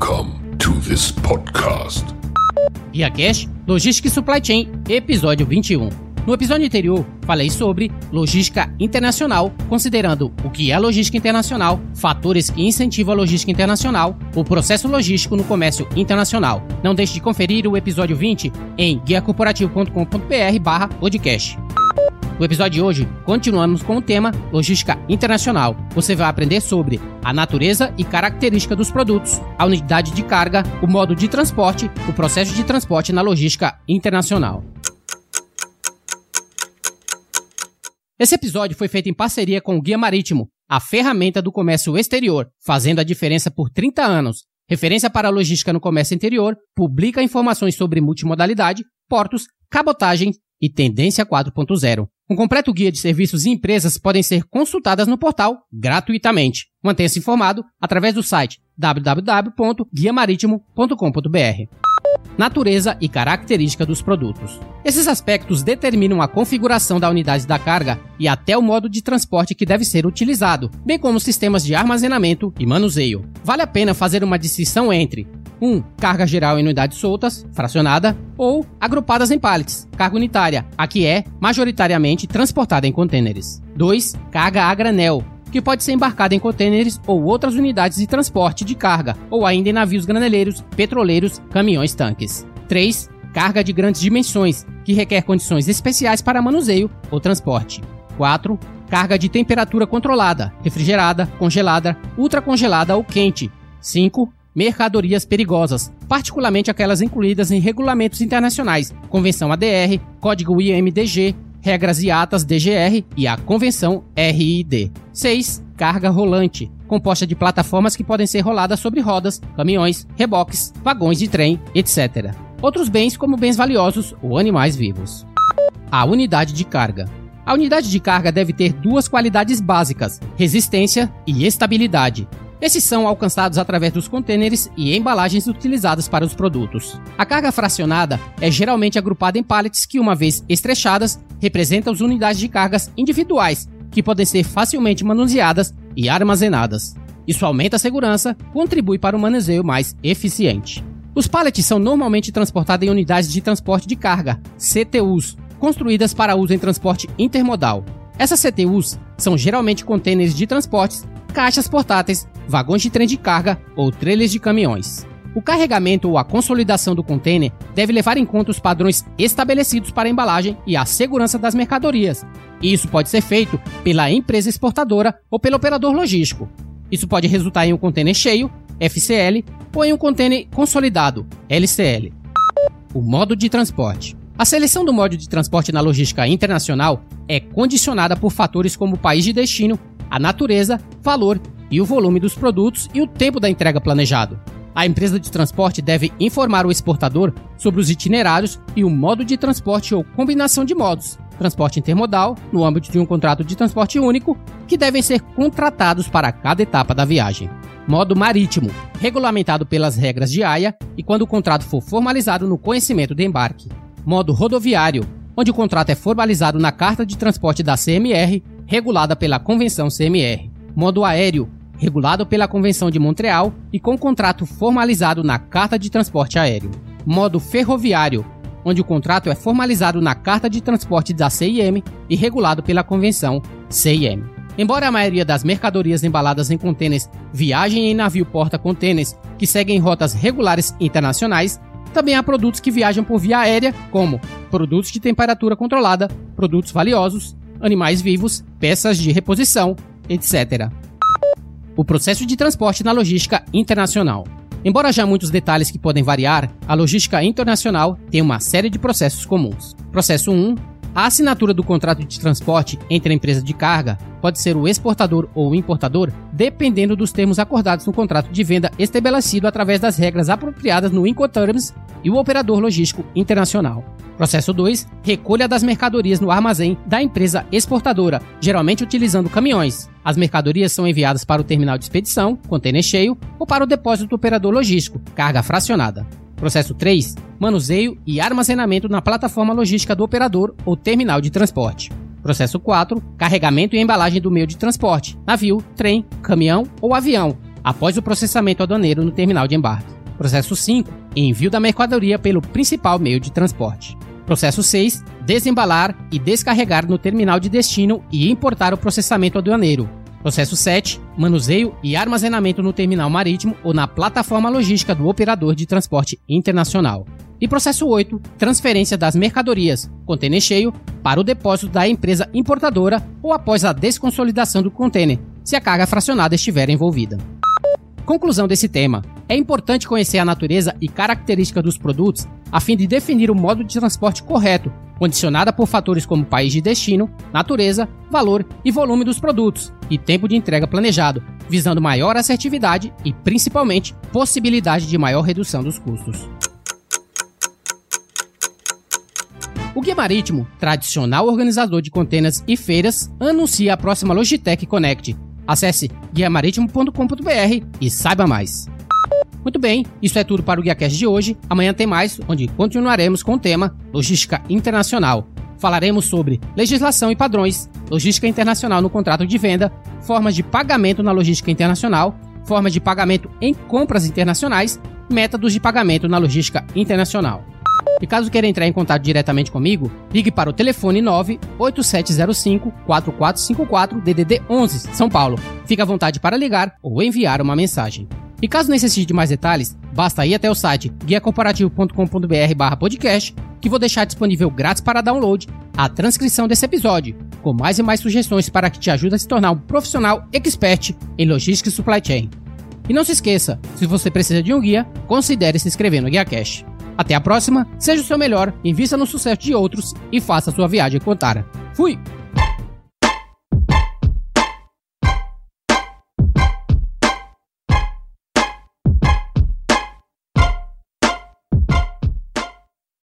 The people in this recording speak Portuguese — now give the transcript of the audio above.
Welcome to this podcast. Guia Cash, Logística e Supply Chain, episódio 21. No episódio anterior, falei sobre logística internacional, considerando o que é logística internacional, fatores que incentivam a logística internacional, o processo logístico no comércio internacional. Não deixe de conferir o episódio 20 em guiacorporativo.com.br/podcast. No episódio de hoje, continuamos com o tema Logística Internacional. Você vai aprender sobre a natureza e característica dos produtos, a unidade de carga, o modo de transporte, o processo de transporte na logística internacional. Esse episódio foi feito em parceria com o Guia Marítimo, a ferramenta do comércio exterior, fazendo a diferença por 30 anos. Referência para a logística no comércio interior, publica informações sobre multimodalidade, portos, cabotagem e tendência 4.0. Um completo guia de serviços e empresas podem ser consultadas no portal gratuitamente. Mantenha-se informado através do site www.guiamaritimo.com.br. Natureza e característica dos produtos. Esses aspectos determinam a configuração da unidade da carga e até o modo de transporte que deve ser utilizado, bem como sistemas de armazenamento e manuseio. Vale a pena fazer uma distinção entre 1. Carga geral em unidades soltas, fracionada, ou agrupadas em pallets, carga unitária, a que é, majoritariamente, transportada em contêineres. 2. Carga a granel, que pode ser embarcada em contêineres ou outras unidades de transporte de carga, ou ainda em navios graneleiros, petroleiros, caminhões-tanques. 3. Carga de grandes dimensões, que requer condições especiais para manuseio ou transporte. 4. Carga de temperatura controlada, refrigerada, congelada, ultracongelada ou quente. 5 mercadorias perigosas, particularmente aquelas incluídas em regulamentos internacionais, Convenção ADR, Código IMDG, Regras e Atas DGR e a Convenção RID. 6. Carga rolante, composta de plataformas que podem ser roladas sobre rodas, caminhões, reboques, vagões de trem, etc. Outros bens como bens valiosos ou animais vivos. A unidade de carga. A unidade de carga deve ter duas qualidades básicas: resistência e estabilidade. Esses são alcançados através dos contêineres e embalagens utilizadas para os produtos. A carga fracionada é geralmente agrupada em pallets que, uma vez estrechadas, representam as unidades de cargas individuais, que podem ser facilmente manuseadas e armazenadas. Isso aumenta a segurança, contribui para um manuseio mais eficiente. Os pallets são normalmente transportados em unidades de transporte de carga, CTUs, construídas para uso em transporte intermodal. Essas CTUs são geralmente contêineres de transportes, caixas portáteis, vagões de trem de carga ou trailers de caminhões. O carregamento ou a consolidação do container deve levar em conta os padrões estabelecidos para a embalagem e a segurança das mercadorias. Isso pode ser feito pela empresa exportadora ou pelo operador logístico. Isso pode resultar em um container cheio, FCL, ou em um container consolidado, LCL. O modo de transporte. A seleção do modo de transporte na logística internacional é condicionada por fatores como o país de destino, a natureza, valor e o volume dos produtos e o tempo da entrega planejado. A empresa de transporte deve informar o exportador sobre os itinerários e o modo de transporte ou combinação de modos, transporte intermodal, no âmbito de um contrato de transporte único, que devem ser contratados para cada etapa da viagem. Modo marítimo, regulamentado pelas regras de AIA e quando o contrato for formalizado no conhecimento de embarque. Modo rodoviário, onde o contrato é formalizado na carta de transporte da CMR, regulada pela Convenção CMR. Modo aéreo, regulado pela Convenção de Montreal e com contrato formalizado na Carta de Transporte Aéreo. Modo ferroviário, onde o contrato é formalizado na Carta de Transporte da CIM e regulado pela Convenção CIM. Embora a maioria das mercadorias embaladas em contêineres viajem em navio porta-contêineres que seguem rotas regulares internacionais, também há produtos que viajam por via aérea, como produtos de temperatura controlada, produtos valiosos, animais vivos, peças de reposição, etc o processo de transporte na logística internacional. Embora já muitos detalhes que podem variar, a logística internacional tem uma série de processos comuns. Processo 1 a assinatura do contrato de transporte entre a empresa de carga pode ser o exportador ou o importador, dependendo dos termos acordados no contrato de venda estabelecido através das regras apropriadas no Incoterms e o operador logístico internacional. Processo 2. Recolha das mercadorias no armazém da empresa exportadora, geralmente utilizando caminhões. As mercadorias são enviadas para o terminal de expedição, contêiner cheio, ou para o depósito do operador logístico, carga fracionada. Processo 3. Manuseio e armazenamento na plataforma logística do operador ou terminal de transporte. Processo 4. Carregamento e embalagem do meio de transporte, navio, trem, caminhão ou avião, após o processamento aduaneiro no terminal de embarque. Processo 5. Envio da mercadoria pelo principal meio de transporte. Processo 6. Desembalar e descarregar no terminal de destino e importar o processamento aduaneiro. Processo 7. Manuseio e armazenamento no terminal marítimo ou na plataforma logística do operador de transporte internacional. E processo 8. Transferência das mercadorias, container cheio, para o depósito da empresa importadora ou após a desconsolidação do container, se a carga fracionada estiver envolvida. Conclusão desse tema: é importante conhecer a natureza e característica dos produtos a fim de definir o modo de transporte correto, condicionada por fatores como país de destino, natureza, valor e volume dos produtos e tempo de entrega planejado, visando maior assertividade e, principalmente, possibilidade de maior redução dos custos. O Guia Marítimo, tradicional organizador de containers e feiras, anuncia a próxima Logitech Connect, Acesse guiamaritimo.com.br e saiba mais. Muito bem, isso é tudo para o GuiaCast de hoje. Amanhã tem mais, onde continuaremos com o tema Logística Internacional. Falaremos sobre legislação e padrões, logística internacional no contrato de venda, formas de pagamento na logística internacional, formas de pagamento em compras internacionais, métodos de pagamento na logística internacional. E caso queira entrar em contato diretamente comigo, ligue para o telefone 98705 4454 DDD 11, São Paulo. Fique à vontade para ligar ou enviar uma mensagem. E caso necessite de mais detalhes, basta ir até o site guiacomparativo.com.br/podcast, que vou deixar disponível grátis para download a transcrição desse episódio, com mais e mais sugestões para que te ajude a se tornar um profissional expert em logística e supply chain. E não se esqueça, se você precisa de um guia, considere se inscrever no Guia Cash. Até a próxima, seja o seu melhor, invista no sucesso de outros e faça sua viagem contar. Fui!